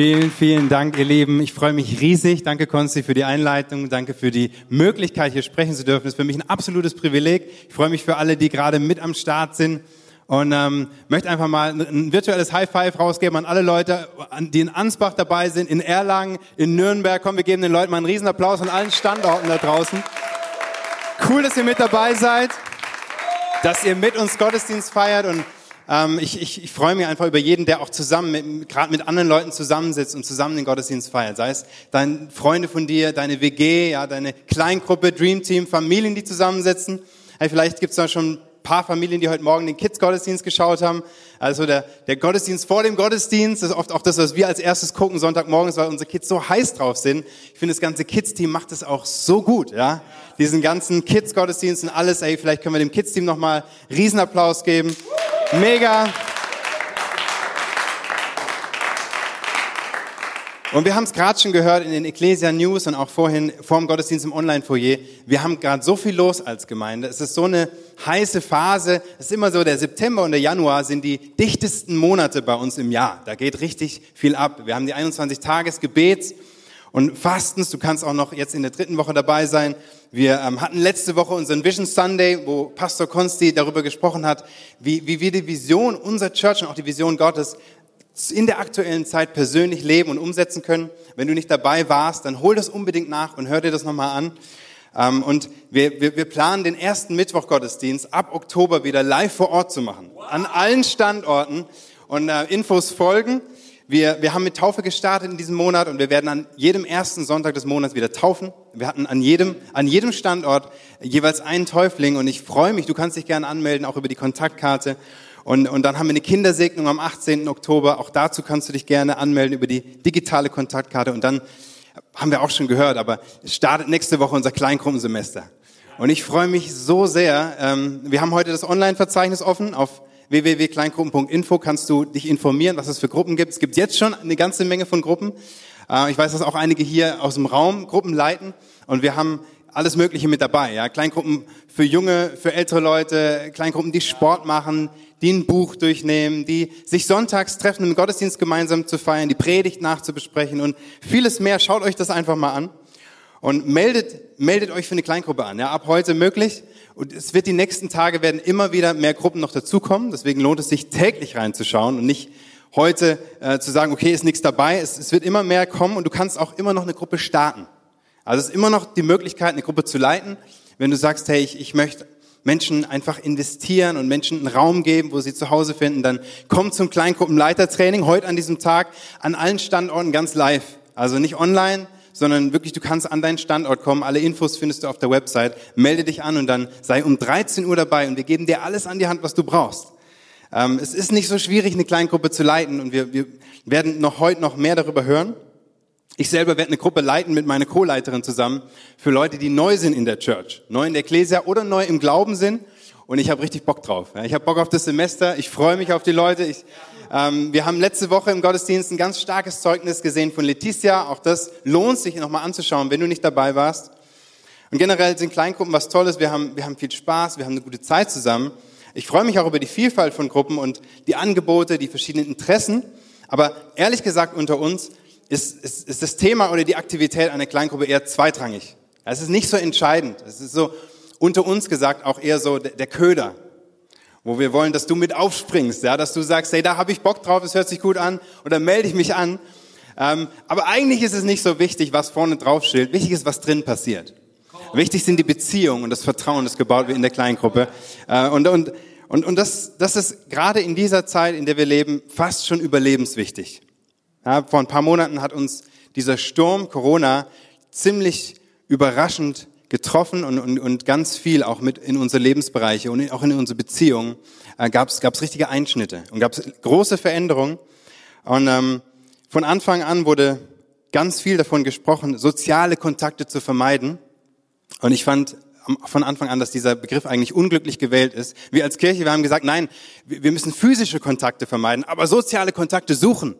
Vielen, vielen Dank, ihr Lieben. Ich freue mich riesig. Danke, Konsti, für die Einleitung. Danke für die Möglichkeit, hier sprechen zu dürfen. Das ist für mich ein absolutes Privileg. Ich freue mich für alle, die gerade mit am Start sind. Und ähm, möchte einfach mal ein virtuelles High Five rausgeben an alle Leute, die in Ansbach dabei sind, in Erlangen, in Nürnberg. Komm, wir geben den Leuten mal einen Riesenapplaus an allen Standorten da draußen. Cool, dass ihr mit dabei seid, dass ihr mit uns Gottesdienst feiert und ähm, ich, ich, ich freue mich einfach über jeden, der auch zusammen, gerade mit anderen Leuten zusammensitzt und zusammen den Gottesdienst feiert. Sei es deine Freunde von dir, deine WG, ja, deine Kleingruppe, Dream Team, Familien, die zusammensitzen. Hey, vielleicht gibt's da schon paar Familien, die heute Morgen den Kids-Gottesdienst geschaut haben. Also der, der Gottesdienst vor dem Gottesdienst, ist oft auch das, was wir als erstes gucken, Sonntagmorgens, weil unsere Kids so heiß drauf sind. Ich finde, das ganze Kids-Team macht es auch so gut, ja. Diesen ganzen Kids-Gottesdienst und alles, ey, vielleicht können wir dem Kids-Team nochmal Riesenapplaus geben. Mega. Und wir haben es gerade schon gehört in den Ecclesia News und auch vorhin vor dem Gottesdienst im Online-Foyer. Wir haben gerade so viel los als Gemeinde. Es ist so eine heiße Phase. Es ist immer so, der September und der Januar sind die dichtesten Monate bei uns im Jahr. Da geht richtig viel ab. Wir haben die 21 Tages Gebets und Fastens. Du kannst auch noch jetzt in der dritten Woche dabei sein. Wir ähm, hatten letzte Woche unseren Vision Sunday, wo Pastor Konsti darüber gesprochen hat, wie, wie wir die Vision unserer Church und auch die Vision Gottes in der aktuellen Zeit persönlich leben und umsetzen können. Wenn du nicht dabei warst, dann hol das unbedingt nach und hör dir das nochmal an. Ähm, und wir, wir, wir planen den ersten Mittwoch-Gottesdienst ab Oktober wieder live vor Ort zu machen. An allen Standorten. Und äh, Infos folgen. Wir, wir haben mit Taufe gestartet in diesem Monat und wir werden an jedem ersten Sonntag des Monats wieder taufen. Wir hatten an jedem, an jedem Standort jeweils einen Täufling und ich freue mich, du kannst dich gerne anmelden, auch über die Kontaktkarte. Und, und dann haben wir eine Kindersegnung am 18. Oktober. Auch dazu kannst du dich gerne anmelden über die digitale Kontaktkarte. Und dann haben wir auch schon gehört, aber es startet nächste Woche unser Kleingruppensemester. Und ich freue mich so sehr. Ähm, wir haben heute das Online-Verzeichnis offen. Auf www.kleingruppen.info kannst du dich informieren, was es für Gruppen gibt. Es gibt jetzt schon eine ganze Menge von Gruppen. Äh, ich weiß, dass auch einige hier aus dem Raum Gruppen leiten. Und wir haben alles Mögliche mit dabei. Ja? Kleingruppen für junge, für ältere Leute, Kleingruppen, die Sport machen, die ein Buch durchnehmen, die sich sonntags treffen, im Gottesdienst gemeinsam zu feiern, die Predigt nachzubesprechen und vieles mehr. Schaut euch das einfach mal an und meldet, meldet euch für eine Kleingruppe an. Ja, ab heute möglich. Und es wird die nächsten Tage werden immer wieder mehr Gruppen noch dazukommen. Deswegen lohnt es sich täglich reinzuschauen und nicht heute äh, zu sagen, okay, ist nichts dabei. Es, es wird immer mehr kommen und du kannst auch immer noch eine Gruppe starten. Also es ist immer noch die Möglichkeit, eine Gruppe zu leiten. Wenn du sagst, hey, ich, ich möchte Menschen einfach investieren und Menschen einen Raum geben, wo sie zu Hause finden, dann kommt zum Kleingruppenleitertraining heute an diesem Tag an allen Standorten ganz live. Also nicht online, sondern wirklich, du kannst an deinen Standort kommen. Alle Infos findest du auf der Website. Melde dich an und dann sei um 13 Uhr dabei und wir geben dir alles an die Hand, was du brauchst. Ähm, es ist nicht so schwierig, eine Kleingruppe zu leiten und wir, wir werden noch heute noch mehr darüber hören. Ich selber werde eine Gruppe leiten mit meiner Co-Leiterin zusammen für Leute, die neu sind in der Church, neu in der Ecclesia oder neu im Glauben sind. Und ich habe richtig Bock drauf. Ich habe Bock auf das Semester. Ich freue mich auf die Leute. Ich, ähm, wir haben letzte Woche im Gottesdienst ein ganz starkes Zeugnis gesehen von Leticia. Auch das lohnt sich nochmal anzuschauen, wenn du nicht dabei warst. Und generell sind Kleingruppen was Tolles. Wir haben, wir haben viel Spaß. Wir haben eine gute Zeit zusammen. Ich freue mich auch über die Vielfalt von Gruppen und die Angebote, die verschiedenen Interessen. Aber ehrlich gesagt unter uns, ist, ist, ist das Thema oder die Aktivität einer Kleingruppe eher zweitrangig. Es ist nicht so entscheidend. Es ist so unter uns gesagt auch eher so der Köder, wo wir wollen, dass du mit aufspringst, ja, dass du sagst, hey, da habe ich Bock drauf, es hört sich gut an, oder melde ich mich an. Ähm, aber eigentlich ist es nicht so wichtig, was vorne drauf steht. Wichtig ist, was drin passiert. Wichtig sind die Beziehungen und das Vertrauen, das gebaut wird in der Kleingruppe. Äh, und und, und, und das, das ist gerade in dieser Zeit, in der wir leben, fast schon überlebenswichtig. Ja, vor ein paar Monaten hat uns dieser Sturm Corona ziemlich überraschend getroffen und, und, und ganz viel auch mit in unsere Lebensbereiche und auch in unsere Beziehungen äh, gab es richtige Einschnitte und gab es große Veränderungen. Und ähm, von Anfang an wurde ganz viel davon gesprochen, soziale Kontakte zu vermeiden. Und ich fand von Anfang an, dass dieser Begriff eigentlich unglücklich gewählt ist. Wir als Kirche, wir haben gesagt, nein, wir müssen physische Kontakte vermeiden, aber soziale Kontakte suchen.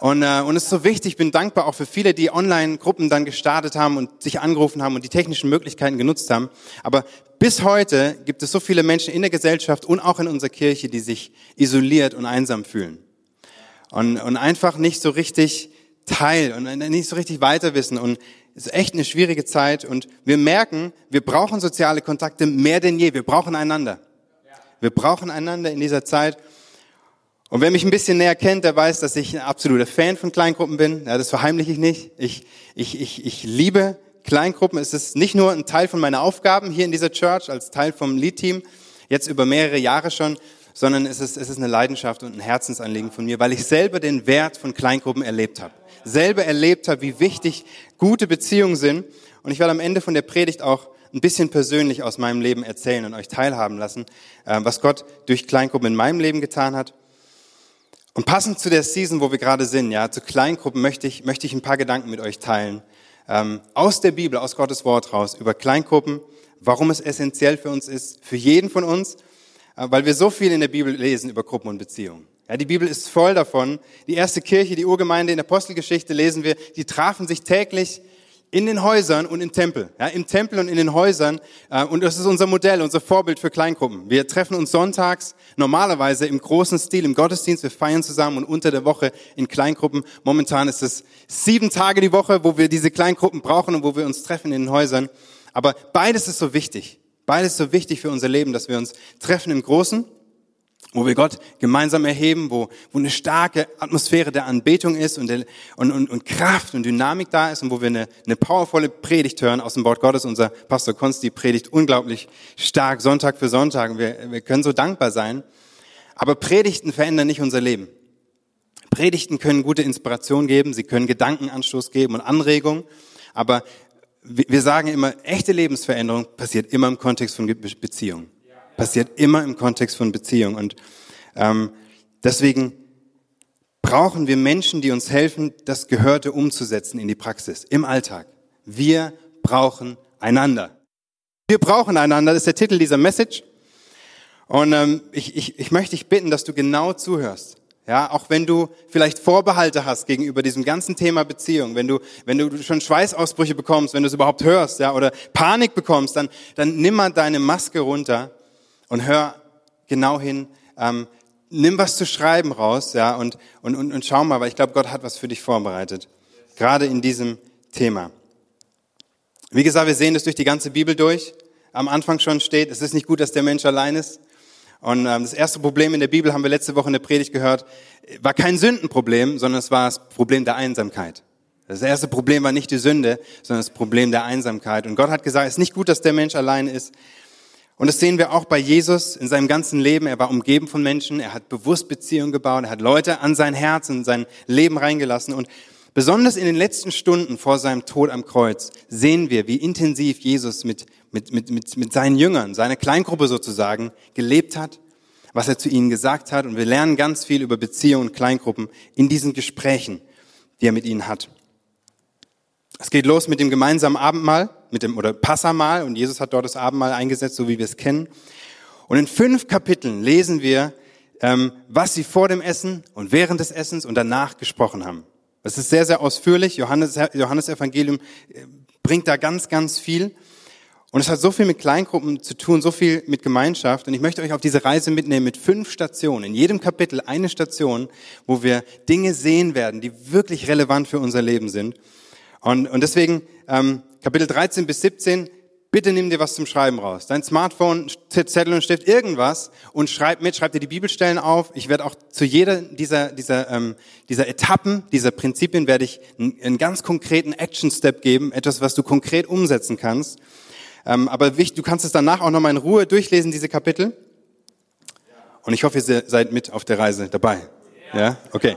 Und, äh, und es ist so wichtig, ich bin dankbar auch für viele, die Online-Gruppen dann gestartet haben und sich angerufen haben und die technischen Möglichkeiten genutzt haben. Aber bis heute gibt es so viele Menschen in der Gesellschaft und auch in unserer Kirche, die sich isoliert und einsam fühlen. und, und einfach nicht so richtig Teil und nicht so richtig weiter wissen und es ist echt eine schwierige Zeit und wir merken, wir brauchen soziale Kontakte mehr denn je. Wir brauchen einander. Wir brauchen einander in dieser Zeit. Und wer mich ein bisschen näher kennt, der weiß, dass ich ein absoluter Fan von Kleingruppen bin. Ja, das verheimliche ich nicht. Ich, ich, ich, ich liebe Kleingruppen. Es ist nicht nur ein Teil von meiner Aufgaben hier in dieser Church als Teil vom Lead-Team, jetzt über mehrere Jahre schon, sondern es ist, es ist eine Leidenschaft und ein Herzensanliegen von mir, weil ich selber den Wert von Kleingruppen erlebt habe. Selber erlebt habe, wie wichtig gute Beziehungen sind. Und ich werde am Ende von der Predigt auch ein bisschen persönlich aus meinem Leben erzählen und euch teilhaben lassen, äh, was Gott durch Kleingruppen in meinem Leben getan hat. Und passend zu der Season, wo wir gerade sind, ja, zu Kleingruppen möchte ich, möchte ich ein paar Gedanken mit euch teilen. Ähm, aus der Bibel, aus Gottes Wort raus, über Kleingruppen, warum es essentiell für uns ist, für jeden von uns äh, weil wir so viel in der Bibel lesen über Gruppen und Beziehungen. Ja, die Bibel ist voll davon. Die erste Kirche, die Urgemeinde in der Apostelgeschichte lesen wir, die trafen sich täglich in den Häusern und im Tempel. Ja, Im Tempel und in den Häusern. Äh, und das ist unser Modell, unser Vorbild für Kleingruppen. Wir treffen uns sonntags normalerweise im großen Stil im Gottesdienst. Wir feiern zusammen und unter der Woche in Kleingruppen. Momentan ist es sieben Tage die Woche, wo wir diese Kleingruppen brauchen und wo wir uns treffen in den Häusern. Aber beides ist so wichtig. Beides so wichtig für unser Leben, dass wir uns treffen im Großen, wo wir Gott gemeinsam erheben, wo, wo eine starke Atmosphäre der Anbetung ist und, der, und, und, und Kraft und Dynamik da ist und wo wir eine, eine powervolle Predigt hören aus dem Wort Gottes. Unser Pastor Konsti predigt unglaublich stark Sonntag für Sonntag wir, wir können so dankbar sein. Aber Predigten verändern nicht unser Leben. Predigten können gute Inspiration geben, sie können Gedankenanstoß geben und Anregungen, aber wir sagen immer, echte Lebensveränderung passiert immer im Kontext von Beziehung. Passiert immer im Kontext von Beziehung. Und ähm, deswegen brauchen wir Menschen, die uns helfen, das Gehörte umzusetzen in die Praxis, im Alltag. Wir brauchen einander. Wir brauchen einander, das ist der Titel dieser Message. Und ähm, ich, ich, ich möchte dich bitten, dass du genau zuhörst. Ja, auch wenn du vielleicht Vorbehalte hast gegenüber diesem ganzen Thema Beziehung, wenn du, wenn du schon Schweißausbrüche bekommst, wenn du es überhaupt hörst, ja, oder Panik bekommst, dann, dann nimm mal deine Maske runter und hör genau hin, ähm, nimm was zu schreiben raus, ja, und, und, und, und schau mal, weil ich glaube, Gott hat was für dich vorbereitet. Gerade in diesem Thema. Wie gesagt, wir sehen das durch die ganze Bibel durch. Am Anfang schon steht, es ist nicht gut, dass der Mensch allein ist. Und ähm, das erste Problem in der Bibel, haben wir letzte Woche in der Predigt gehört, war kein Sündenproblem, sondern es war das Problem der Einsamkeit. Das erste Problem war nicht die Sünde, sondern das Problem der Einsamkeit. Und Gott hat gesagt, es ist nicht gut, dass der Mensch allein ist. Und das sehen wir auch bei Jesus in seinem ganzen Leben. Er war umgeben von Menschen, er hat bewusst Beziehungen gebaut, er hat Leute an sein Herz und sein Leben reingelassen. Und besonders in den letzten Stunden vor seinem Tod am Kreuz sehen wir, wie intensiv Jesus mit mit, mit, mit, mit seinen Jüngern, seiner Kleingruppe sozusagen, gelebt hat, was er zu ihnen gesagt hat. Und wir lernen ganz viel über Beziehungen und Kleingruppen in diesen Gesprächen, die er mit ihnen hat. Es geht los mit dem gemeinsamen Abendmahl, mit dem, oder Passamal, und Jesus hat dort das Abendmahl eingesetzt, so wie wir es kennen. Und in fünf Kapiteln lesen wir, ähm, was sie vor dem Essen und während des Essens und danach gesprochen haben. Das ist sehr, sehr ausführlich. Johannes, Johannes Evangelium äh, bringt da ganz, ganz viel. Und es hat so viel mit Kleingruppen zu tun, so viel mit Gemeinschaft. Und ich möchte euch auf diese Reise mitnehmen mit fünf Stationen. In jedem Kapitel eine Station, wo wir Dinge sehen werden, die wirklich relevant für unser Leben sind. Und, und deswegen ähm, Kapitel 13 bis 17, bitte nimm dir was zum Schreiben raus. Dein Smartphone, Zettel und Stift, irgendwas und schreib mit, schreib dir die Bibelstellen auf. Ich werde auch zu jeder dieser, dieser, ähm, dieser Etappen, dieser Prinzipien werde ich einen, einen ganz konkreten Action-Step geben, etwas, was du konkret umsetzen kannst. Ähm, aber wichtig, du kannst es danach auch nochmal in Ruhe durchlesen, diese Kapitel. Und ich hoffe, ihr seid mit auf der Reise dabei. Ja? Okay.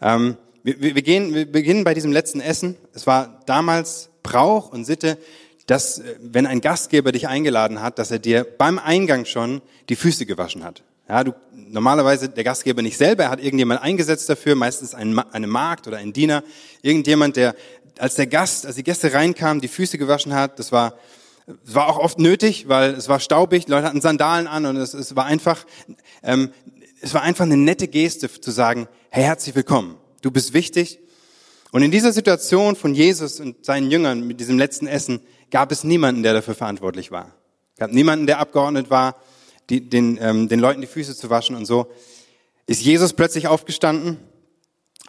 Ähm, wir, wir, gehen, wir beginnen bei diesem letzten Essen. Es war damals Brauch und Sitte, dass, äh, wenn ein Gastgeber dich eingeladen hat, dass er dir beim Eingang schon die Füße gewaschen hat. Ja, du, normalerweise der Gastgeber nicht selber, er hat irgendjemand eingesetzt dafür, meistens ein, eine Magd oder ein Diener, irgendjemand, der als der Gast, als die Gäste reinkamen, die Füße gewaschen hat. Das war es war auch oft nötig, weil es war staubig, Leute hatten Sandalen an und es, es war einfach, ähm, es war einfach eine nette Geste zu sagen, hey, herzlich willkommen, du bist wichtig. Und in dieser Situation von Jesus und seinen Jüngern mit diesem letzten Essen gab es niemanden, der dafür verantwortlich war. Es gab niemanden, der abgeordnet war, die, den, ähm, den Leuten die Füße zu waschen und so. ist Jesus plötzlich aufgestanden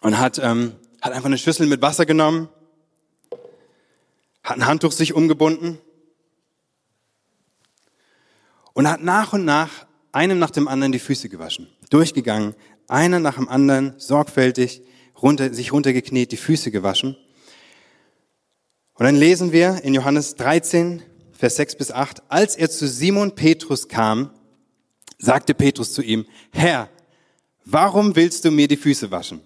und hat, ähm, hat einfach eine Schüssel mit Wasser genommen, hat ein Handtuch sich umgebunden und hat nach und nach einem nach dem anderen die Füße gewaschen, durchgegangen, einer nach dem anderen sorgfältig runter, sich runtergekniet, die Füße gewaschen. Und dann lesen wir in Johannes 13, Vers 6 bis 8, als er zu Simon Petrus kam, sagte Petrus zu ihm, Herr, warum willst du mir die Füße waschen?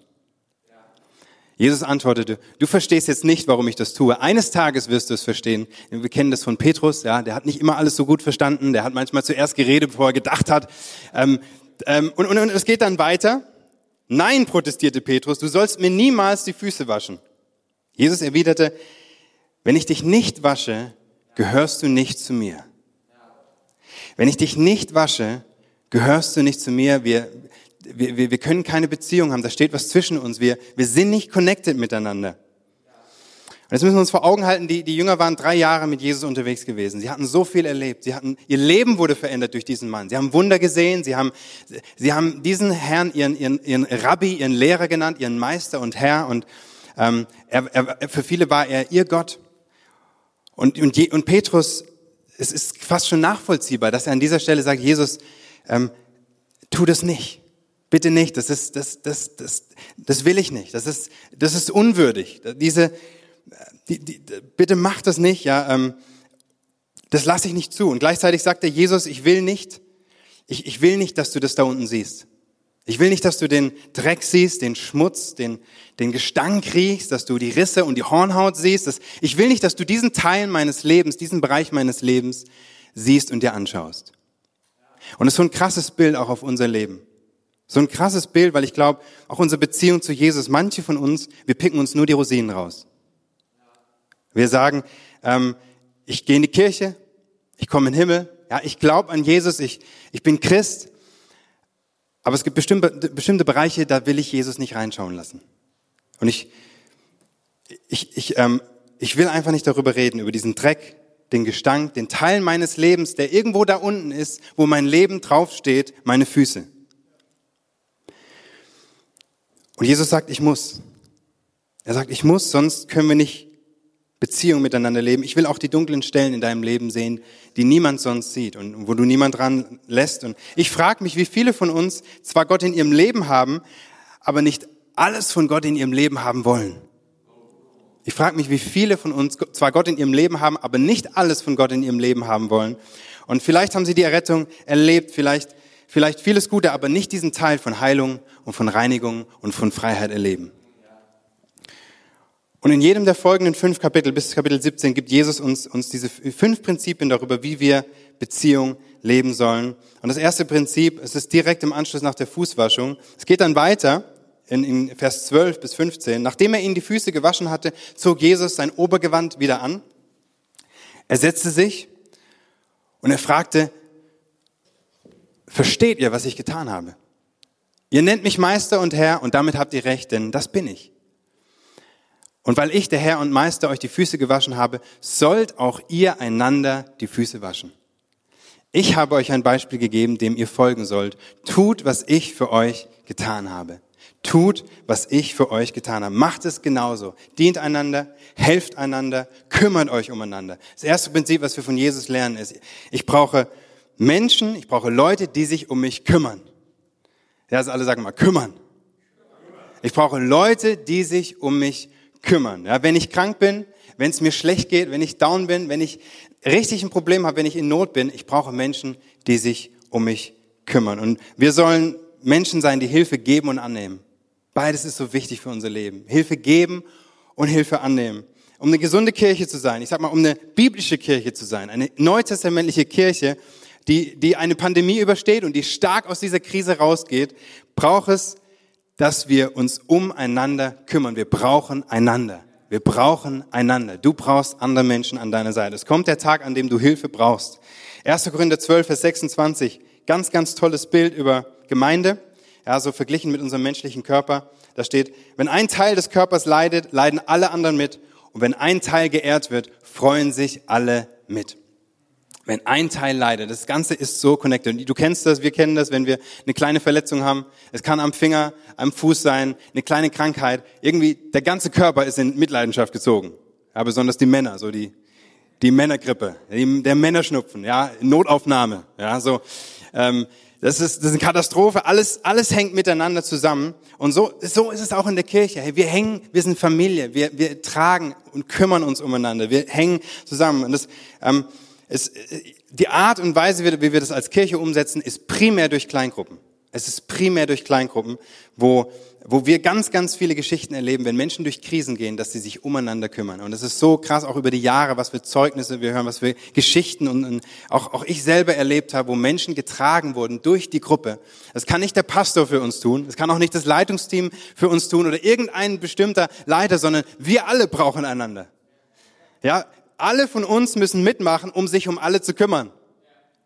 Jesus antwortete, du verstehst jetzt nicht, warum ich das tue. Eines Tages wirst du es verstehen. Wir kennen das von Petrus, ja, der hat nicht immer alles so gut verstanden, der hat manchmal zuerst geredet, bevor er gedacht hat. Ähm, ähm, und, und, und es geht dann weiter. Nein, protestierte Petrus, du sollst mir niemals die Füße waschen. Jesus erwiderte, wenn ich dich nicht wasche, gehörst du nicht zu mir. Wenn ich dich nicht wasche, gehörst du nicht zu mir. Wir, wir, wir, können keine Beziehung haben. Da steht was zwischen uns. Wir, wir sind nicht connected miteinander. Und jetzt müssen wir uns vor Augen halten, die, die Jünger waren drei Jahre mit Jesus unterwegs gewesen. Sie hatten so viel erlebt. Sie hatten, ihr Leben wurde verändert durch diesen Mann. Sie haben Wunder gesehen. Sie haben, sie haben diesen Herrn ihren, ihren, ihren Rabbi, ihren Lehrer genannt, ihren Meister und Herr. Und ähm, er, er, für viele war er ihr Gott. Und, und, und Petrus, es ist fast schon nachvollziehbar, dass er an dieser Stelle sagt, Jesus, ähm, tu das nicht. Bitte nicht. Das ist, das, das, das, das will ich nicht. Das ist, das ist unwürdig. Diese, die, die, bitte mach das nicht. Ja, ähm, das lasse ich nicht zu. Und gleichzeitig sagt er, Jesus, ich will nicht, ich, ich will nicht, dass du das da unten siehst. Ich will nicht, dass du den Dreck siehst, den Schmutz, den, den Gestank riechst, dass du die Risse und die Hornhaut siehst. Dass, ich will nicht, dass du diesen Teil meines Lebens, diesen Bereich meines Lebens siehst und dir anschaust. Und es ist so ein krasses Bild auch auf unser Leben. So ein krasses Bild, weil ich glaube, auch unsere Beziehung zu Jesus, manche von uns, wir picken uns nur die Rosinen raus. Wir sagen, ähm, ich gehe in die Kirche, ich komme in den Himmel, ja, ich glaube an Jesus, ich, ich bin Christ, aber es gibt bestimmte, bestimmte Bereiche, da will ich Jesus nicht reinschauen lassen. Und ich, ich, ich, ähm, ich will einfach nicht darüber reden, über diesen Dreck, den Gestank, den Teil meines Lebens, der irgendwo da unten ist, wo mein Leben draufsteht, meine Füße. Und Jesus sagt, ich muss. Er sagt, ich muss, sonst können wir nicht Beziehung miteinander leben. Ich will auch die dunklen Stellen in deinem Leben sehen, die niemand sonst sieht und wo du niemand dran lässt. Und ich frage mich, wie viele von uns zwar Gott in ihrem Leben haben, aber nicht alles von Gott in ihrem Leben haben wollen. Ich frage mich, wie viele von uns zwar Gott in ihrem Leben haben, aber nicht alles von Gott in ihrem Leben haben wollen. Und vielleicht haben sie die Errettung erlebt, vielleicht, vielleicht vieles Gute, aber nicht diesen Teil von Heilung und von Reinigung und von Freiheit erleben. Und in jedem der folgenden fünf Kapitel bis Kapitel 17 gibt Jesus uns, uns diese fünf Prinzipien darüber, wie wir Beziehung leben sollen. Und das erste Prinzip, es ist direkt im Anschluss nach der Fußwaschung. Es geht dann weiter in, in Vers 12 bis 15. Nachdem er ihnen die Füße gewaschen hatte, zog Jesus sein Obergewand wieder an. Er setzte sich und er fragte, versteht ihr, was ich getan habe? Ihr nennt mich Meister und Herr und damit habt ihr recht, denn das bin ich. Und weil ich, der Herr und Meister, euch die Füße gewaschen habe, sollt auch ihr einander die Füße waschen. Ich habe euch ein Beispiel gegeben, dem ihr folgen sollt. Tut, was ich für euch getan habe. Tut, was ich für euch getan habe. Macht es genauso. Dient einander, helft einander, kümmert euch umeinander. Das erste Prinzip, was wir von Jesus lernen, ist, ich brauche Menschen, ich brauche Leute, die sich um mich kümmern. Ja, also alle sagen mal, kümmern. Ich brauche Leute, die sich um mich kümmern. Ja, wenn ich krank bin, wenn es mir schlecht geht, wenn ich down bin, wenn ich richtig ein Problem habe, wenn ich in Not bin, ich brauche Menschen, die sich um mich kümmern. Und wir sollen Menschen sein, die Hilfe geben und annehmen. Beides ist so wichtig für unser Leben. Hilfe geben und Hilfe annehmen. Um eine gesunde Kirche zu sein, ich sag mal, um eine biblische Kirche zu sein, eine neutestamentliche Kirche, die, die eine Pandemie übersteht und die stark aus dieser Krise rausgeht, braucht es dass wir uns umeinander kümmern. Wir brauchen einander. Wir brauchen einander. Du brauchst andere Menschen an deiner Seite. Es kommt der Tag, an dem du Hilfe brauchst. 1. Korinther 12, Vers 26. Ganz, ganz tolles Bild über Gemeinde. Ja, so verglichen mit unserem menschlichen Körper. Da steht, wenn ein Teil des Körpers leidet, leiden alle anderen mit. Und wenn ein Teil geehrt wird, freuen sich alle mit. Wenn ein Teil leidet, das Ganze ist so connected. Du kennst das, wir kennen das, wenn wir eine kleine Verletzung haben. Es kann am Finger, am Fuß sein, eine kleine Krankheit. Irgendwie, der ganze Körper ist in Mitleidenschaft gezogen. Ja, besonders die Männer, so die, die Männergrippe, der Männerschnupfen, ja, Notaufnahme, ja, so. Ähm, das ist, das ist eine Katastrophe. Alles, alles hängt miteinander zusammen. Und so, so ist es auch in der Kirche. Hey, wir hängen, wir sind Familie. Wir, wir tragen und kümmern uns umeinander. Wir hängen zusammen. Und das, ähm, es, die Art und Weise, wie wir das als Kirche umsetzen, ist primär durch Kleingruppen. Es ist primär durch Kleingruppen, wo, wo wir ganz, ganz viele Geschichten erleben, wenn Menschen durch Krisen gehen, dass sie sich umeinander kümmern. Und es ist so krass auch über die Jahre, was für Zeugnisse wir hören, was für Geschichten und, und auch, auch ich selber erlebt habe, wo Menschen getragen wurden durch die Gruppe. Das kann nicht der Pastor für uns tun, das kann auch nicht das Leitungsteam für uns tun oder irgendein bestimmter Leiter, sondern wir alle brauchen einander. Ja, alle von uns müssen mitmachen, um sich um alle zu kümmern.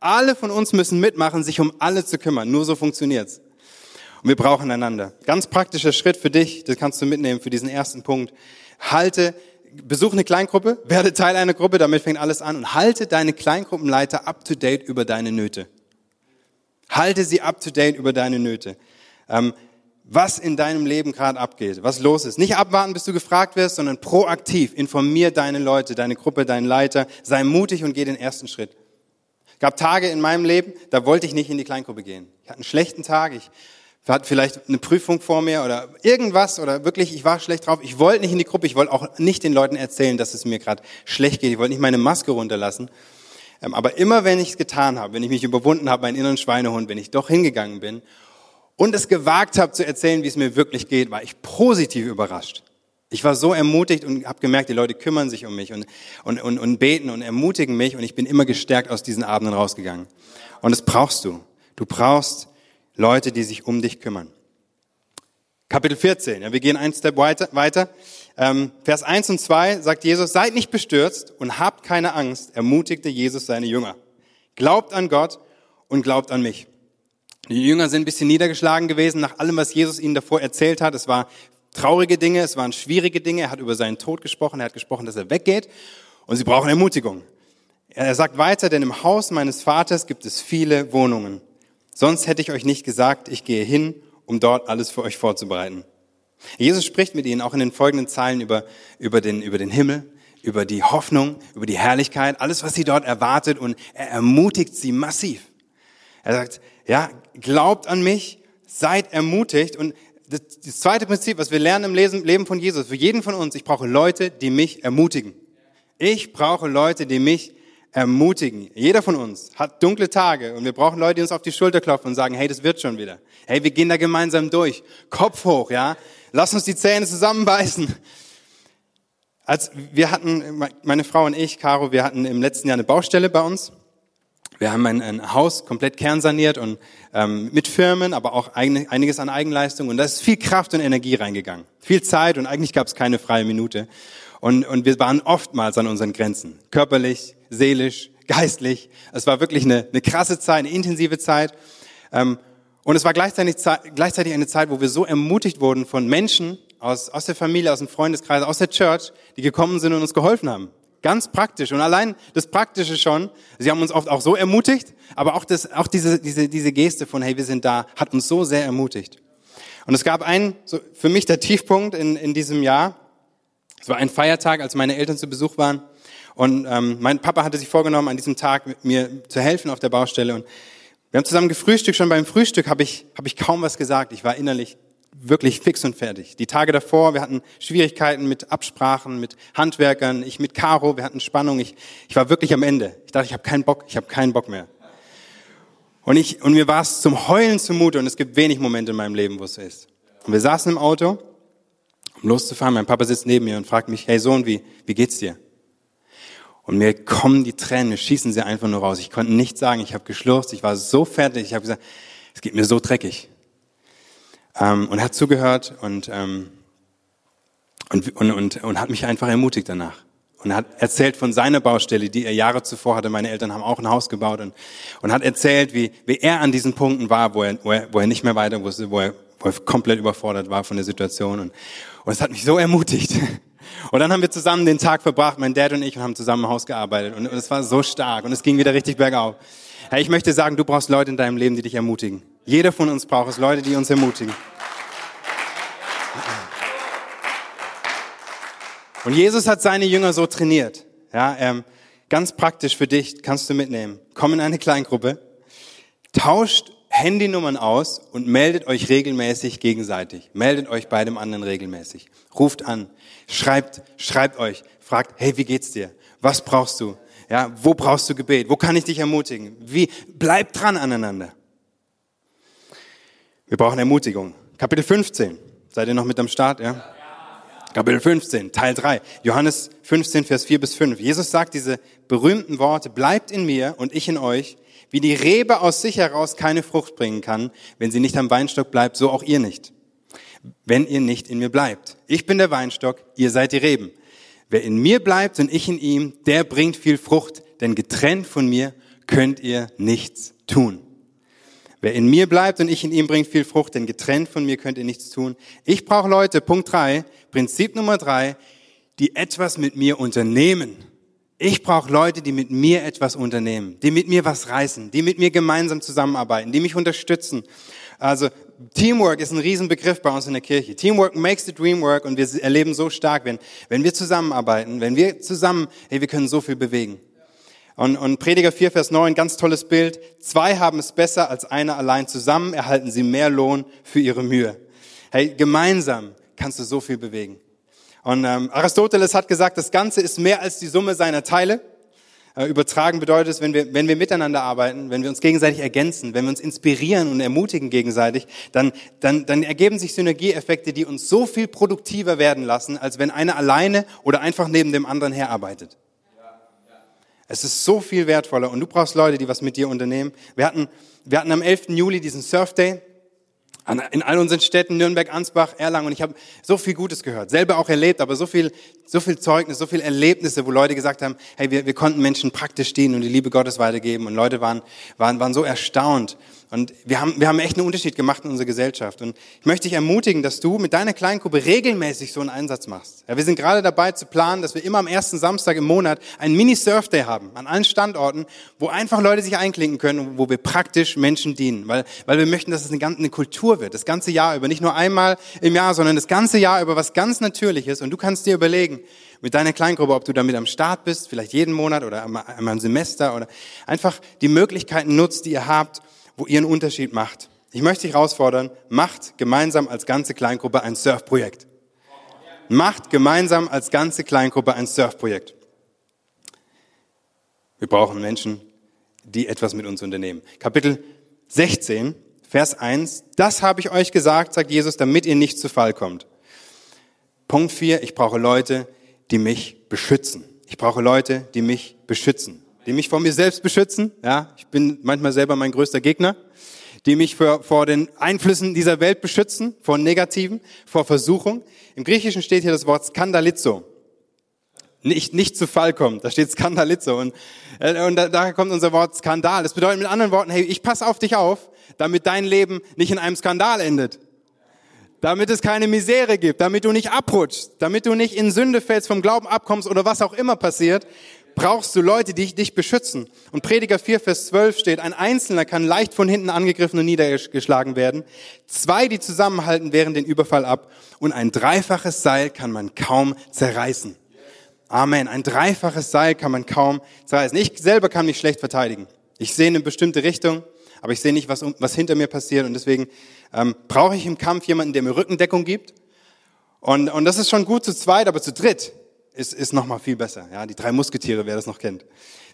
Alle von uns müssen mitmachen, sich um alle zu kümmern. Nur so funktioniert's. Und wir brauchen einander. Ganz praktischer Schritt für dich, das kannst du mitnehmen für diesen ersten Punkt. Halte, besuch eine Kleingruppe, werde Teil einer Gruppe, damit fängt alles an und halte deine Kleingruppenleiter up to date über deine Nöte. Halte sie up to date über deine Nöte. Ähm, was in deinem Leben gerade abgeht, was los ist. Nicht abwarten, bis du gefragt wirst, sondern proaktiv. Informier deine Leute, deine Gruppe, deinen Leiter. Sei mutig und geh den ersten Schritt gab Tage in meinem Leben, da wollte ich nicht in die Kleingruppe gehen. Ich hatte einen schlechten Tag, ich hatte vielleicht eine Prüfung vor mir oder irgendwas oder wirklich, ich war schlecht drauf. Ich wollte nicht in die Gruppe, ich wollte auch nicht den Leuten erzählen, dass es mir gerade schlecht geht. Ich wollte nicht meine Maske runterlassen. Ähm, aber immer wenn ich es getan habe, wenn ich mich überwunden habe, meinen inneren Schweinehund, wenn ich doch hingegangen bin und es gewagt habe zu erzählen, wie es mir wirklich geht, war ich positiv überrascht. Ich war so ermutigt und habe gemerkt, die Leute kümmern sich um mich und, und, und, und beten und ermutigen mich und ich bin immer gestärkt aus diesen Abenden rausgegangen. Und das brauchst du. Du brauchst Leute, die sich um dich kümmern. Kapitel 14, ja, wir gehen einen Step weiter. weiter. Ähm, Vers 1 und 2 sagt Jesus, seid nicht bestürzt und habt keine Angst, ermutigte Jesus seine Jünger. Glaubt an Gott und glaubt an mich. Die Jünger sind ein bisschen niedergeschlagen gewesen nach allem, was Jesus ihnen davor erzählt hat. Es war traurige Dinge, es waren schwierige Dinge. Er hat über seinen Tod gesprochen, er hat gesprochen, dass er weggeht und sie brauchen Ermutigung. Er sagt weiter, denn im Haus meines Vaters gibt es viele Wohnungen. Sonst hätte ich euch nicht gesagt, ich gehe hin, um dort alles für euch vorzubereiten. Jesus spricht mit ihnen auch in den folgenden Zeilen über, über, den, über den Himmel, über die Hoffnung, über die Herrlichkeit, alles, was sie dort erwartet und er ermutigt sie massiv. Er sagt, ja, glaubt an mich, seid ermutigt und das, das zweite Prinzip, was wir lernen im Leben von Jesus, für jeden von uns, ich brauche Leute, die mich ermutigen. Ich brauche Leute, die mich ermutigen. Jeder von uns hat dunkle Tage und wir brauchen Leute, die uns auf die Schulter klopfen und sagen, hey, das wird schon wieder. Hey, wir gehen da gemeinsam durch. Kopf hoch, ja. Lass uns die Zähne zusammenbeißen. Als wir hatten, meine Frau und ich, Caro, wir hatten im letzten Jahr eine Baustelle bei uns wir haben ein, ein Haus komplett kernsaniert und ähm, mit Firmen, aber auch eigen, einiges an Eigenleistung. Und da ist viel Kraft und Energie reingegangen. Viel Zeit und eigentlich gab es keine freie Minute. Und, und wir waren oftmals an unseren Grenzen. Körperlich, seelisch, geistlich. Es war wirklich eine, eine krasse Zeit, eine intensive Zeit. Ähm, und es war gleichzeitig, gleichzeitig eine Zeit, wo wir so ermutigt wurden von Menschen aus, aus der Familie, aus dem Freundeskreis, aus der Church, die gekommen sind und uns geholfen haben. Ganz praktisch. Und allein das Praktische schon, sie haben uns oft auch so ermutigt, aber auch, das, auch diese, diese, diese Geste von, hey, wir sind da, hat uns so sehr ermutigt. Und es gab einen, so für mich der Tiefpunkt in, in diesem Jahr. Es war ein Feiertag, als meine Eltern zu Besuch waren. Und ähm, mein Papa hatte sich vorgenommen, an diesem Tag mir zu helfen auf der Baustelle. Und wir haben zusammen gefrühstückt. Schon beim Frühstück habe ich, hab ich kaum was gesagt. Ich war innerlich wirklich fix und fertig. Die Tage davor, wir hatten Schwierigkeiten mit Absprachen, mit Handwerkern, ich mit Caro, wir hatten Spannung. Ich, ich war wirklich am Ende. Ich dachte, ich habe keinen Bock, ich habe keinen Bock mehr. Und, ich, und mir war es zum Heulen zumute und es gibt wenig Momente in meinem Leben, wo es so ist. Und wir saßen im Auto, um loszufahren. Mein Papa sitzt neben mir und fragt mich, hey Sohn, wie, wie geht's dir? Und mir kommen die Tränen, mir schießen sie einfach nur raus. Ich konnte nichts sagen, ich habe geschlurft, ich war so fertig, ich habe gesagt, es geht mir so dreckig. Ähm, und hat zugehört und, ähm, und, und, und, und hat mich einfach ermutigt danach. Und hat erzählt von seiner Baustelle, die er Jahre zuvor hatte. Meine Eltern haben auch ein Haus gebaut und, und hat erzählt, wie, wie er an diesen Punkten war, wo er, wo er, wo er nicht mehr weiter wusste, wo er, wo er komplett überfordert war von der Situation. Und, und es hat mich so ermutigt. Und dann haben wir zusammen den Tag verbracht, mein Dad und ich, und haben zusammen im Haus gearbeitet. Und es war so stark und es ging wieder richtig bergauf. Hey, ich möchte sagen, du brauchst Leute in deinem Leben, die dich ermutigen. Jeder von uns braucht es, Leute, die uns ermutigen. Und Jesus hat seine Jünger so trainiert. Ja, ähm, ganz praktisch für dich, kannst du mitnehmen. Komm in eine Kleingruppe, tauscht Handynummern aus und meldet euch regelmäßig gegenseitig. Meldet euch bei dem anderen regelmäßig. Ruft an, schreibt, schreibt euch, fragt, hey, wie geht's dir? Was brauchst du? Ja, wo brauchst du Gebet? Wo kann ich dich ermutigen? Wie, bleib dran aneinander. Wir brauchen Ermutigung. Kapitel 15. Seid ihr noch mit am Start, ja? Kapitel 15, Teil 3. Johannes 15, Vers 4 bis 5. Jesus sagt diese berühmten Worte, bleibt in mir und ich in euch. Wie die Rebe aus sich heraus keine Frucht bringen kann, wenn sie nicht am Weinstock bleibt, so auch ihr nicht. Wenn ihr nicht in mir bleibt. Ich bin der Weinstock, ihr seid die Reben. Wer in mir bleibt und ich in ihm, der bringt viel Frucht, denn getrennt von mir könnt ihr nichts tun. Wer in mir bleibt und ich in ihm bringt viel Frucht, denn getrennt von mir könnt ihr nichts tun. Ich brauche Leute, Punkt drei, Prinzip Nummer drei, die etwas mit mir unternehmen. Ich brauche Leute, die mit mir etwas unternehmen, die mit mir was reißen, die mit mir gemeinsam zusammenarbeiten, die mich unterstützen. Also Teamwork ist ein Riesenbegriff bei uns in der Kirche. Teamwork makes the dream work und wir erleben so stark, wenn, wenn wir zusammenarbeiten, wenn wir zusammen, hey, wir können so viel bewegen. Und, und Prediger 4, Vers 9, ganz tolles Bild. Zwei haben es besser als einer allein. Zusammen erhalten sie mehr Lohn für ihre Mühe. Hey, gemeinsam kannst du so viel bewegen. Und ähm, Aristoteles hat gesagt, das Ganze ist mehr als die Summe seiner Teile. Äh, übertragen bedeutet es, wenn wir, wenn wir miteinander arbeiten, wenn wir uns gegenseitig ergänzen, wenn wir uns inspirieren und ermutigen gegenseitig, dann, dann, dann ergeben sich Synergieeffekte, die uns so viel produktiver werden lassen, als wenn einer alleine oder einfach neben dem anderen herarbeitet. Es ist so viel wertvoller und du brauchst Leute, die was mit dir unternehmen. Wir hatten, wir hatten am 11. Juli diesen Surf Day in all unseren Städten, Nürnberg, Ansbach, Erlangen und ich habe so viel Gutes gehört, selber auch erlebt, aber so viel, so viel Zeugnis, so viel Erlebnisse, wo Leute gesagt haben, hey, wir, wir konnten Menschen praktisch dienen und die Liebe Gottes weitergeben und Leute waren, waren, waren so erstaunt und wir haben, wir haben echt einen Unterschied gemacht in unserer Gesellschaft. Und ich möchte dich ermutigen, dass du mit deiner Kleingruppe regelmäßig so einen Einsatz machst. Ja, wir sind gerade dabei zu planen, dass wir immer am ersten Samstag im Monat einen Mini-Surf-Day haben, an allen Standorten, wo einfach Leute sich einklinken können, wo wir praktisch Menschen dienen. Weil, weil wir möchten, dass es eine, eine Kultur wird, das ganze Jahr über. Nicht nur einmal im Jahr, sondern das ganze Jahr über was ganz Natürliches. Und du kannst dir überlegen, mit deiner Kleingruppe, ob du damit am Start bist, vielleicht jeden Monat oder einmal im Semester oder einfach die Möglichkeiten nutzt, die ihr habt, wo ihr einen Unterschied macht. Ich möchte dich herausfordern, macht gemeinsam als ganze Kleingruppe ein Surfprojekt. Macht gemeinsam als ganze Kleingruppe ein Surfprojekt. Wir brauchen Menschen, die etwas mit uns unternehmen. Kapitel 16, Vers 1. Das habe ich euch gesagt, sagt Jesus, damit ihr nicht zu Fall kommt. Punkt 4. Ich brauche Leute, die mich beschützen. Ich brauche Leute, die mich beschützen die mich vor mir selbst beschützen. Ja, ich bin manchmal selber mein größter Gegner. Die mich vor, vor den Einflüssen dieser Welt beschützen, vor Negativen, vor Versuchung. Im Griechischen steht hier das Wort Skandalizo. Nicht, nicht zu Fall kommt. Da steht Skandalizo. Und, äh, und da, daher kommt unser Wort Skandal. Das bedeutet mit anderen Worten, hey, ich passe auf dich auf, damit dein Leben nicht in einem Skandal endet damit es keine Misere gibt, damit du nicht abrutschst, damit du nicht in Sünde fällst, vom Glauben abkommst oder was auch immer passiert, brauchst du Leute, die dich beschützen. Und Prediger 4, Vers 12 steht, ein Einzelner kann leicht von hinten angegriffen und niedergeschlagen werden. Zwei, die zusammenhalten, wehren den Überfall ab. Und ein dreifaches Seil kann man kaum zerreißen. Amen. Ein dreifaches Seil kann man kaum zerreißen. Ich selber kann mich schlecht verteidigen. Ich sehe in eine bestimmte Richtung, aber ich sehe nicht, was, was hinter mir passiert. Und deswegen ähm, brauche ich im Kampf jemanden, der mir Rückendeckung gibt. Und, und das ist schon gut zu zweit, aber zu dritt ist, ist noch mal viel besser. Ja, die drei Musketiere, wer das noch kennt.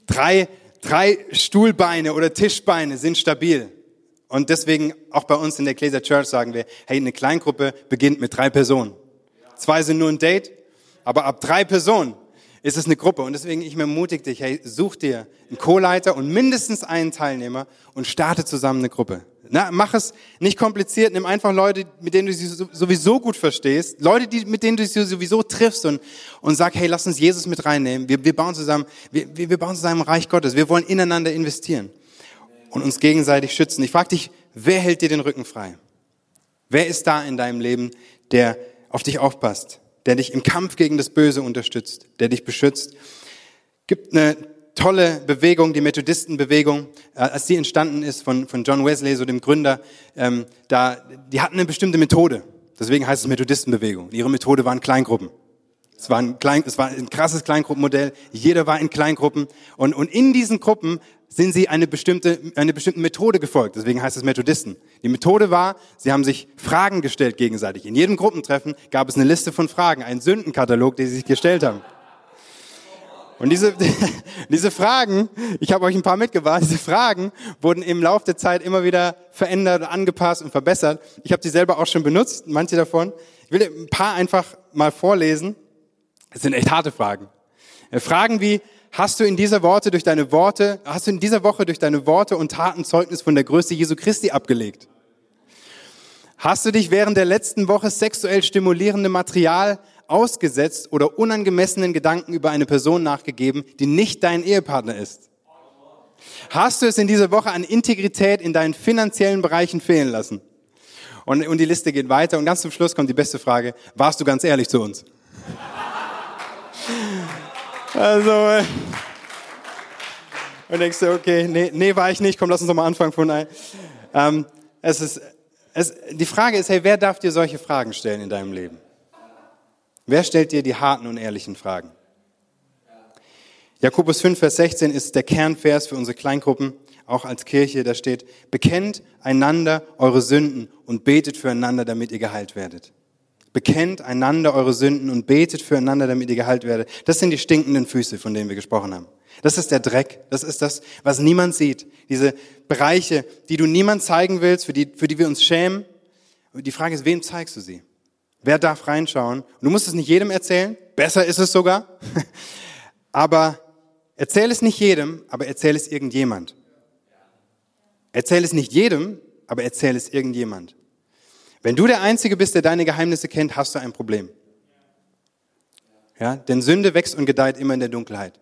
Drei, drei Stuhlbeine oder Tischbeine sind stabil. Und deswegen auch bei uns in der Ecclesia Church sagen wir, hey, eine Kleingruppe beginnt mit drei Personen. Zwei sind nur ein Date, aber ab drei Personen ist es eine Gruppe. Und deswegen, ich ermutige dich, hey, such dir einen Co-Leiter und mindestens einen Teilnehmer und starte zusammen eine Gruppe. Na, mach es nicht kompliziert, nimm einfach Leute, mit denen du sie sowieso gut verstehst, Leute, die, mit denen du sie sowieso triffst und, und sag, hey, lass uns Jesus mit reinnehmen. Wir, wir bauen zusammen, wir, wir bauen zusammen Reich Gottes. Wir wollen ineinander investieren und uns gegenseitig schützen. Ich frage dich, wer hält dir den Rücken frei? Wer ist da in deinem Leben, der auf dich aufpasst, der dich im Kampf gegen das Böse unterstützt, der dich beschützt. Gibt eine tolle Bewegung, die Methodistenbewegung, äh, als die entstanden ist von, von John Wesley, so dem Gründer, ähm, da, die hatten eine bestimmte Methode. Deswegen heißt es Methodistenbewegung. Ihre Methode waren Kleingruppen. Es war ein, klein, es war ein krasses Kleingruppenmodell. Jeder war in Kleingruppen. Und, und in diesen Gruppen sind sie eine bestimmte, eine bestimmte Methode gefolgt. Deswegen heißt es Methodisten. Die Methode war, sie haben sich Fragen gestellt gegenseitig. In jedem Gruppentreffen gab es eine Liste von Fragen, einen Sündenkatalog, den sie sich gestellt haben. Und diese, diese Fragen, ich habe euch ein paar mitgebracht, diese Fragen wurden im Laufe der Zeit immer wieder verändert, angepasst und verbessert. Ich habe sie selber auch schon benutzt, manche davon. Ich will ein paar einfach mal vorlesen. Es sind echt harte Fragen. Äh, Fragen wie, hast du in dieser Worte durch deine Worte, hast du in dieser Woche durch deine Worte und Taten Zeugnis von der Größe Jesu Christi abgelegt? Hast du dich während der letzten Woche sexuell stimulierende Material ausgesetzt oder unangemessenen Gedanken über eine Person nachgegeben, die nicht dein Ehepartner ist? Hast du es in dieser Woche an Integrität in deinen finanziellen Bereichen fehlen lassen? Und, und die Liste geht weiter und ganz zum Schluss kommt die beste Frage, warst du ganz ehrlich zu uns? Also, äh, und denkst du, okay, nee, nee, war ich nicht, komm, lass uns doch mal anfangen von ein. Ähm, es ist, es, die Frage ist, hey, wer darf dir solche Fragen stellen in deinem Leben? Wer stellt dir die harten und ehrlichen Fragen? Jakobus 5, Vers 16 ist der Kernvers für unsere Kleingruppen, auch als Kirche. Da steht, bekennt einander eure Sünden und betet füreinander, damit ihr geheilt werdet. Bekennt einander eure Sünden und betet füreinander, damit ihr geheilt werdet. Das sind die stinkenden Füße, von denen wir gesprochen haben. Das ist der Dreck. Das ist das, was niemand sieht. Diese Bereiche, die du niemand zeigen willst, für die, für die wir uns schämen. Die Frage ist, wem zeigst du sie? Wer darf reinschauen? Du musst es nicht jedem erzählen. Besser ist es sogar. Aber erzähl es nicht jedem, aber erzähl es irgendjemand. Erzähl es nicht jedem, aber erzähl es irgendjemand. Wenn du der Einzige bist, der deine Geheimnisse kennt, hast du ein Problem. Ja, denn Sünde wächst und gedeiht immer in der Dunkelheit.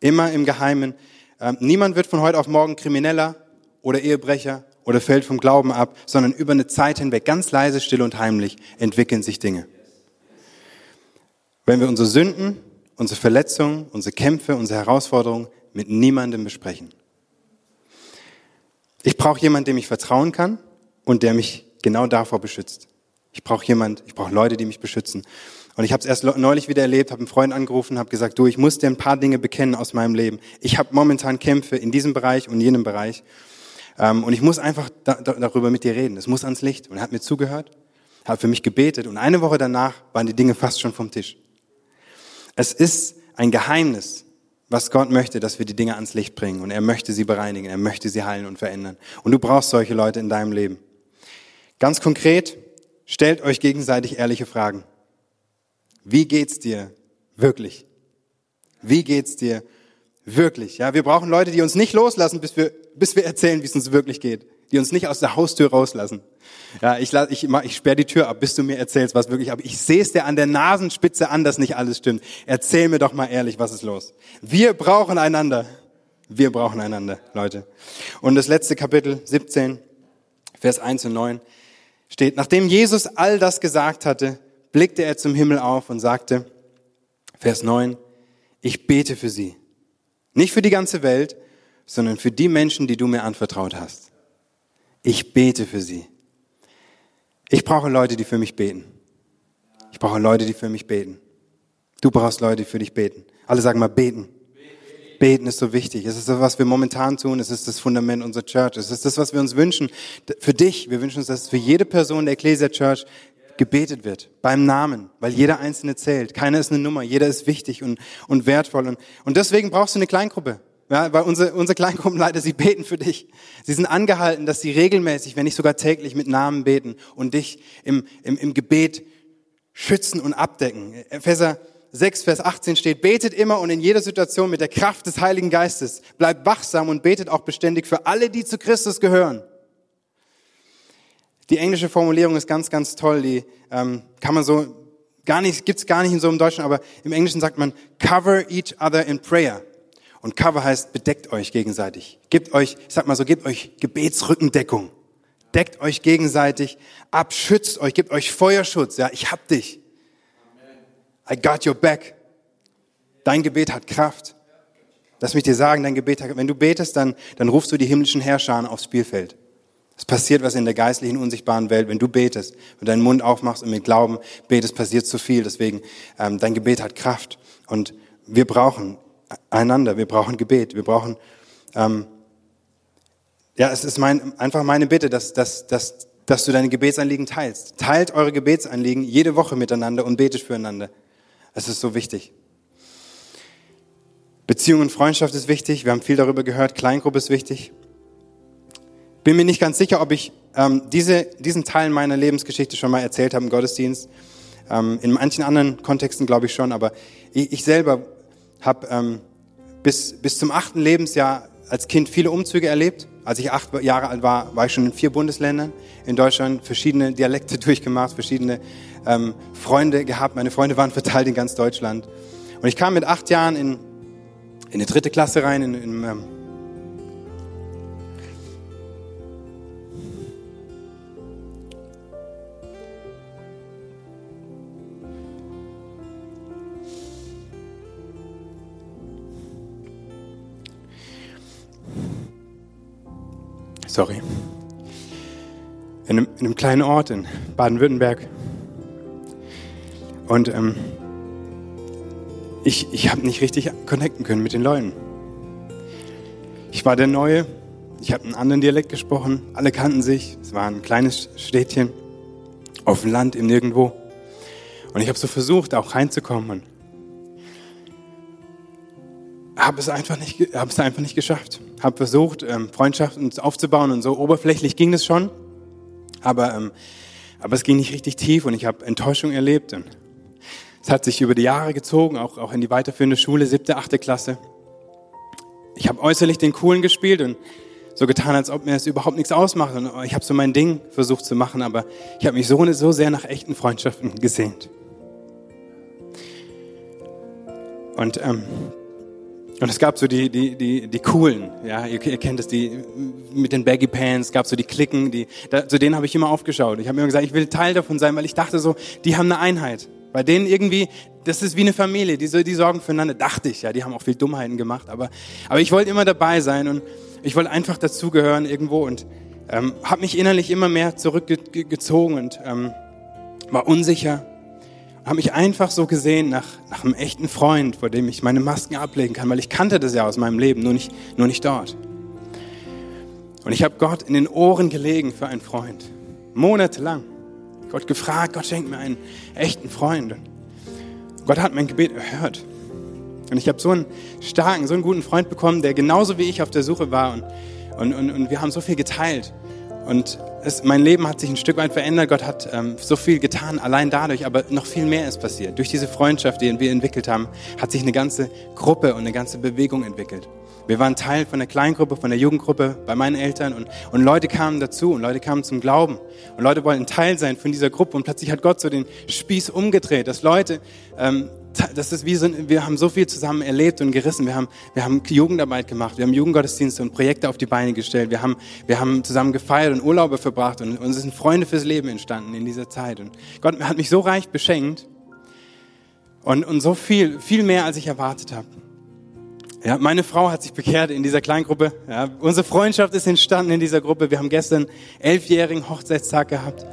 Immer im Geheimen. Ähm, niemand wird von heute auf morgen Krimineller oder Ehebrecher oder fällt vom Glauben ab, sondern über eine Zeit hinweg, ganz leise, still und heimlich, entwickeln sich Dinge. Wenn wir unsere Sünden, unsere Verletzungen, unsere Kämpfe, unsere Herausforderungen mit niemandem besprechen. Ich brauche jemanden, dem ich vertrauen kann und der mich genau davor beschützt. Ich brauche jemand, ich brauche Leute, die mich beschützen. Und ich habe es erst neulich wieder erlebt, habe einen Freund angerufen, habe gesagt, du, ich muss dir ein paar Dinge bekennen aus meinem Leben. Ich habe momentan Kämpfe in diesem Bereich und jenem Bereich. Ähm, und ich muss einfach da, da, darüber mit dir reden. Es muss ans Licht. Und er hat mir zugehört, hat für mich gebetet. Und eine Woche danach waren die Dinge fast schon vom Tisch. Es ist ein Geheimnis, was Gott möchte, dass wir die Dinge ans Licht bringen. Und er möchte sie bereinigen, er möchte sie heilen und verändern. Und du brauchst solche Leute in deinem Leben. Ganz konkret, stellt euch gegenseitig ehrliche Fragen. Wie geht's dir wirklich? Wie geht's dir wirklich? Ja, wir brauchen Leute, die uns nicht loslassen, bis wir, bis wir erzählen, wie es uns wirklich geht. Die uns nicht aus der Haustür rauslassen. Ja, ich, ich, ich, sperre die Tür ab, bis du mir erzählst, was wirklich, aber ich sehe es dir an der Nasenspitze an, dass nicht alles stimmt. Erzähl mir doch mal ehrlich, was ist los? Wir brauchen einander. Wir brauchen einander, Leute. Und das letzte Kapitel, 17, Vers 1 und 9 steht, nachdem Jesus all das gesagt hatte, blickte er zum Himmel auf und sagte, Vers 9, ich bete für sie. Nicht für die ganze Welt, sondern für die Menschen, die du mir anvertraut hast. Ich bete für sie. Ich brauche Leute, die für mich beten. Ich brauche Leute, die für mich beten. Du brauchst Leute, die für dich beten. Alle sagen mal beten. Beten ist so wichtig. Es ist das, was wir momentan tun. Es ist das Fundament unserer Church. Es ist das, was wir uns wünschen. Für dich. Wir wünschen uns, dass für jede Person der Ecclesia Church gebetet wird. Beim Namen. Weil jeder Einzelne zählt. Keiner ist eine Nummer. Jeder ist wichtig und, und wertvoll. Und, und deswegen brauchst du eine Kleingruppe. Ja, weil unsere, unsere Kleingruppenleiter, sie beten für dich. Sie sind angehalten, dass sie regelmäßig, wenn nicht sogar täglich mit Namen beten und dich im, im, im Gebet schützen und abdecken. Epheser 6, Vers 18 steht, betet immer und in jeder Situation mit der Kraft des Heiligen Geistes. Bleibt wachsam und betet auch beständig für alle, die zu Christus gehören. Die englische Formulierung ist ganz, ganz toll. Die ähm, kann man so gar nicht, gibt's gar nicht in so einem Deutschen, aber im Englischen sagt man cover each other in prayer. Und cover heißt bedeckt euch gegenseitig. Gebt euch, ich sag mal so, gebt euch Gebetsrückendeckung. Deckt euch gegenseitig ab, schützt euch, gebt euch Feuerschutz. Ja, ich hab dich. I got your back. Dein Gebet hat Kraft. Lass mich dir sagen, dein Gebet hat, wenn du betest, dann, dann rufst du die himmlischen Herrscher aufs Spielfeld. Es passiert was in der geistlichen, unsichtbaren Welt, wenn du betest und deinen Mund aufmachst und mit Glauben betest, passiert zu viel. Deswegen, ähm, dein Gebet hat Kraft. Und wir brauchen einander, wir brauchen Gebet, wir brauchen, ähm, ja, es ist mein, einfach meine Bitte, dass, dass, dass, dass du deine Gebetsanliegen teilst. Teilt eure Gebetsanliegen jede Woche miteinander und betet füreinander. Es ist so wichtig. Beziehung und Freundschaft ist wichtig. Wir haben viel darüber gehört. Kleingruppe ist wichtig. Bin mir nicht ganz sicher, ob ich ähm, diese, diesen Teil meiner Lebensgeschichte schon mal erzählt habe im Gottesdienst. Ähm, in manchen anderen Kontexten glaube ich schon, aber ich, ich selber habe ähm, bis, bis zum achten Lebensjahr als Kind viele Umzüge erlebt. Als ich acht Jahre alt war, war ich schon in vier Bundesländern in Deutschland, verschiedene Dialekte durchgemacht, verschiedene ähm, Freunde gehabt. Meine Freunde waren verteilt in ganz Deutschland. Und ich kam mit acht Jahren in in die dritte Klasse rein, in, in ähm, sorry, in einem, in einem, kleinen Ort in Baden-Württemberg. Und ähm, ich, ich habe nicht richtig connecten können mit den Leuten. Ich war der Neue, ich habe einen anderen Dialekt gesprochen, alle kannten sich, es war ein kleines Städtchen auf dem Land im Nirgendwo. Und ich habe so versucht, auch reinzukommen und habe es einfach nicht, habe es einfach nicht geschafft. Habe versucht, ähm, Freundschaften aufzubauen und so oberflächlich ging es schon, aber ähm, aber es ging nicht richtig tief und ich habe Enttäuschung erlebt und es hat sich über die Jahre gezogen, auch, auch in die weiterführende Schule, siebte, achte Klasse. Ich habe äußerlich den Coolen gespielt und so getan, als ob mir das überhaupt nichts ausmacht. Und ich habe so mein Ding versucht zu machen, aber ich habe mich so, so sehr nach echten Freundschaften gesehnt. Und, ähm, und es gab so die, die, die, die coolen, ja, ihr, ihr kennt es, die mit den Baggy Pants, gab so die Klicken, die, da, zu denen habe ich immer aufgeschaut. Ich habe immer gesagt, ich will Teil davon sein, weil ich dachte so, die haben eine Einheit. Bei denen irgendwie, das ist wie eine Familie, die, die sorgen füreinander, dachte ich, ja, die haben auch viel Dummheiten gemacht, aber, aber ich wollte immer dabei sein und ich wollte einfach dazugehören irgendwo und ähm, habe mich innerlich immer mehr zurückgezogen und ähm, war unsicher. Habe mich einfach so gesehen nach, nach einem echten Freund, vor dem ich meine Masken ablegen kann, weil ich kannte das ja aus meinem Leben, nur nicht, nur nicht dort. Und ich habe Gott in den Ohren gelegen für einen Freund, monatelang. Gott gefragt, Gott schenkt mir einen echten Freund. Und Gott hat mein Gebet erhört. Und ich habe so einen starken, so einen guten Freund bekommen, der genauso wie ich auf der Suche war. Und, und, und, und wir haben so viel geteilt. Und es, mein Leben hat sich ein Stück weit verändert. Gott hat ähm, so viel getan, allein dadurch, aber noch viel mehr ist passiert. Durch diese Freundschaft, die wir entwickelt haben, hat sich eine ganze Gruppe und eine ganze Bewegung entwickelt. Wir waren Teil von der Kleingruppe, von der Jugendgruppe bei meinen Eltern und, und Leute kamen dazu und Leute kamen zum Glauben und Leute wollten Teil sein von dieser Gruppe und plötzlich hat Gott so den Spieß umgedreht, dass Leute, ähm, das ist wie so, wir haben so viel zusammen erlebt und gerissen. Wir haben, wir haben Jugendarbeit gemacht, wir haben Jugendgottesdienste und Projekte auf die Beine gestellt. Wir haben, wir haben zusammen gefeiert und Urlaube verbracht und uns sind Freunde fürs Leben entstanden in dieser Zeit. Und Gott hat mich so reich beschenkt und, und so viel, viel mehr, als ich erwartet habe. Ja, meine Frau hat sich bekehrt in dieser Kleingruppe. Ja, unsere Freundschaft ist entstanden in dieser Gruppe. Wir haben gestern elfjährigen Hochzeitstag gehabt.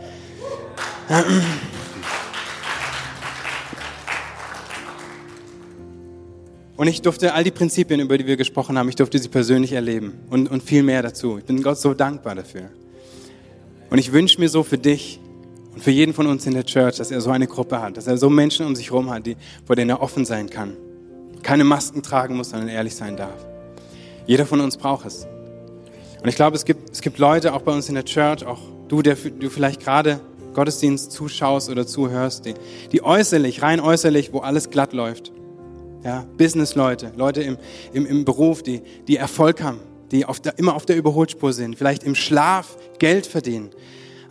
Und ich durfte all die Prinzipien, über die wir gesprochen haben, ich durfte sie persönlich erleben und, und viel mehr dazu. Ich bin Gott so dankbar dafür. Und ich wünsche mir so für dich und für jeden von uns in der Church, dass er so eine Gruppe hat, dass er so Menschen um sich herum hat, die, vor denen er offen sein kann keine Masken tragen muss, sondern ehrlich sein darf. Jeder von uns braucht es. Und ich glaube, es gibt, es gibt Leute, auch bei uns in der Church, auch du, der du vielleicht gerade Gottesdienst zuschaust oder zuhörst, die, die äußerlich, rein äußerlich, wo alles glatt läuft. Ja, Business-Leute, Leute im, im, im Beruf, die, die Erfolg haben, die auf der, immer auf der Überholspur sind, vielleicht im Schlaf Geld verdienen.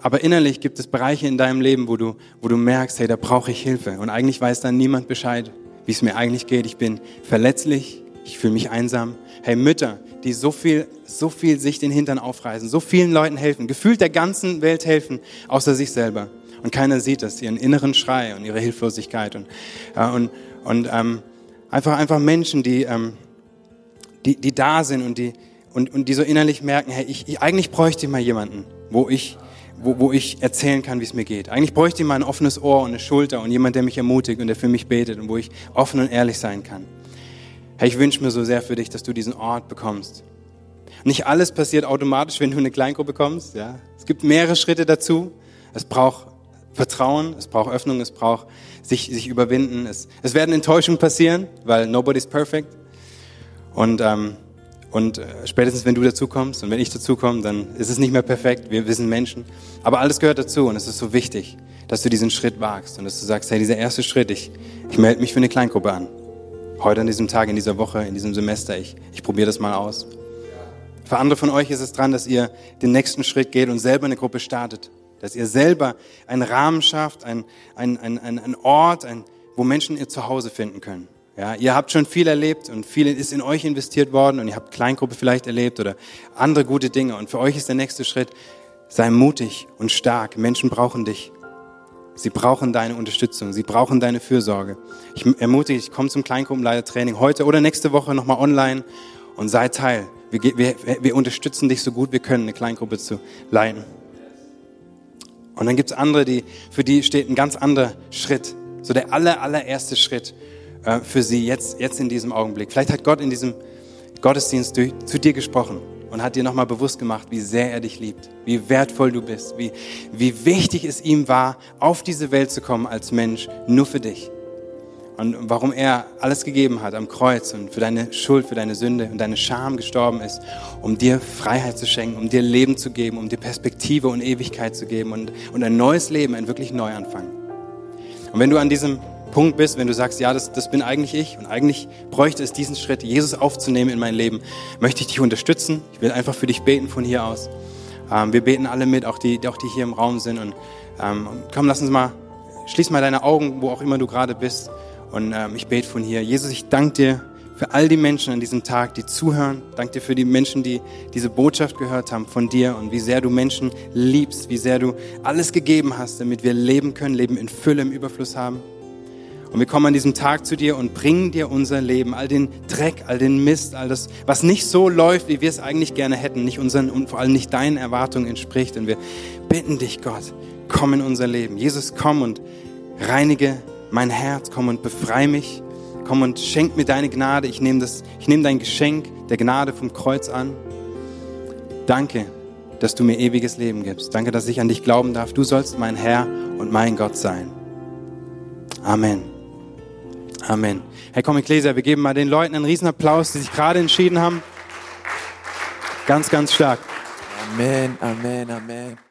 Aber innerlich gibt es Bereiche in deinem Leben, wo du, wo du merkst, hey, da brauche ich Hilfe. Und eigentlich weiß dann niemand Bescheid wie es mir eigentlich geht. Ich bin verletzlich, ich fühle mich einsam. Hey, Mütter, die so viel, so viel sich den Hintern aufreißen, so vielen Leuten helfen, gefühlt der ganzen Welt helfen, außer sich selber. und keiner sieht das, ihren inneren Schrei und ihre Hilflosigkeit und, äh, und, und ähm, einfach, einfach Menschen, die, ähm, die, die da sind und die, und, und die so innerlich merken, hey, ich, ich eigentlich bräuchte ich mal jemanden, wo ich, wo, wo ich erzählen kann, wie es mir geht. Eigentlich bräuchte ich mal ein offenes Ohr und eine Schulter und jemand, der mich ermutigt und der für mich betet und wo ich offen und ehrlich sein kann. Hey, ich wünsche mir so sehr für dich, dass du diesen Ort bekommst. Nicht alles passiert automatisch, wenn du eine Kleingruppe kommst. Ja? Es gibt mehrere Schritte dazu. Es braucht Vertrauen, es braucht Öffnung, es braucht sich, sich überwinden. Es, es werden Enttäuschungen passieren, weil nobody's perfect. Und, ähm, und äh, spätestens, wenn du dazukommst und wenn ich dazukomme, dann ist es nicht mehr perfekt. Wir, wir sind Menschen. Aber alles gehört dazu und es ist so wichtig, dass du diesen Schritt wagst und dass du sagst, hey, dieser erste Schritt, ich, ich melde mich für eine Kleingruppe an. Heute an diesem Tag, in dieser Woche, in diesem Semester, ich, ich probiere das mal aus. Für andere von euch ist es dran, dass ihr den nächsten Schritt geht und selber eine Gruppe startet. Dass ihr selber einen Rahmen schafft, ein, ein, ein, ein, ein Ort, ein, wo Menschen ihr Zuhause finden können. Ja, ihr habt schon viel erlebt und viel ist in euch investiert worden und ihr habt Kleingruppe vielleicht erlebt oder andere gute Dinge. Und für euch ist der nächste Schritt, sei mutig und stark. Menschen brauchen dich. Sie brauchen deine Unterstützung. Sie brauchen deine Fürsorge. Ich ermutige dich, komm zum Kleingruppenleitertraining heute oder nächste Woche nochmal online und sei Teil. Wir, wir, wir unterstützen dich so gut wir können, eine Kleingruppe zu leiten. Und dann gibt's andere, die, für die steht ein ganz anderer Schritt. So der aller, allererste Schritt äh, für sie jetzt, jetzt in diesem Augenblick. Vielleicht hat Gott in diesem Gottesdienst durch, zu dir gesprochen und hat dir nochmal bewusst gemacht, wie sehr er dich liebt, wie wertvoll du bist, wie, wie wichtig es ihm war, auf diese Welt zu kommen als Mensch, nur für dich. Und warum er alles gegeben hat am Kreuz und für deine Schuld, für deine Sünde und deine Scham gestorben ist, um dir Freiheit zu schenken, um dir Leben zu geben, um dir Perspektive und Ewigkeit zu geben und, und ein neues Leben, ein wirklich Neuanfang. Und wenn du an diesem Punkt bist, wenn du sagst, ja, das, das bin eigentlich ich und eigentlich bräuchte es diesen Schritt, Jesus aufzunehmen in mein Leben, möchte ich dich unterstützen. Ich will einfach für dich beten von hier aus. Ähm, wir beten alle mit, auch die, auch die hier im Raum sind. Und ähm, komm, lass uns mal, schließ mal deine Augen, wo auch immer du gerade bist. Und ähm, ich bete von hier. Jesus, ich danke dir für all die Menschen an diesem Tag, die zuhören. Danke dir für die Menschen, die diese Botschaft gehört haben von dir und wie sehr du Menschen liebst, wie sehr du alles gegeben hast, damit wir leben können, Leben in Fülle, im Überfluss haben. Und wir kommen an diesem Tag zu dir und bringen dir unser Leben, all den Dreck, all den Mist, all das, was nicht so läuft, wie wir es eigentlich gerne hätten, nicht unseren und vor allem nicht deinen Erwartungen entspricht. Und wir bitten dich, Gott, komm in unser Leben. Jesus, komm und reinige mein Herz, komm und befreie mich. Komm und schenk mir deine Gnade. Ich nehme nehme dein Geschenk der Gnade vom Kreuz an. Danke, dass du mir ewiges Leben gibst. Danke, dass ich an dich glauben darf. Du sollst mein Herr und mein Gott sein. Amen. Amen. Herr Ecclesia, wir geben mal den Leuten einen riesen Applaus, die sich gerade entschieden haben. Ganz, ganz stark. Amen, Amen, Amen.